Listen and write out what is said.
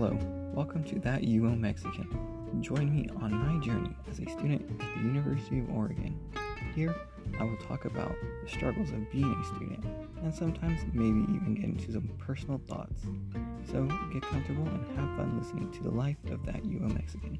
Hello, welcome to That UO Mexican. Join me on my journey as a student at the University of Oregon. Here, I will talk about the struggles of being a student and sometimes maybe even get into some personal thoughts. So get comfortable and have fun listening to the life of That UO Mexican.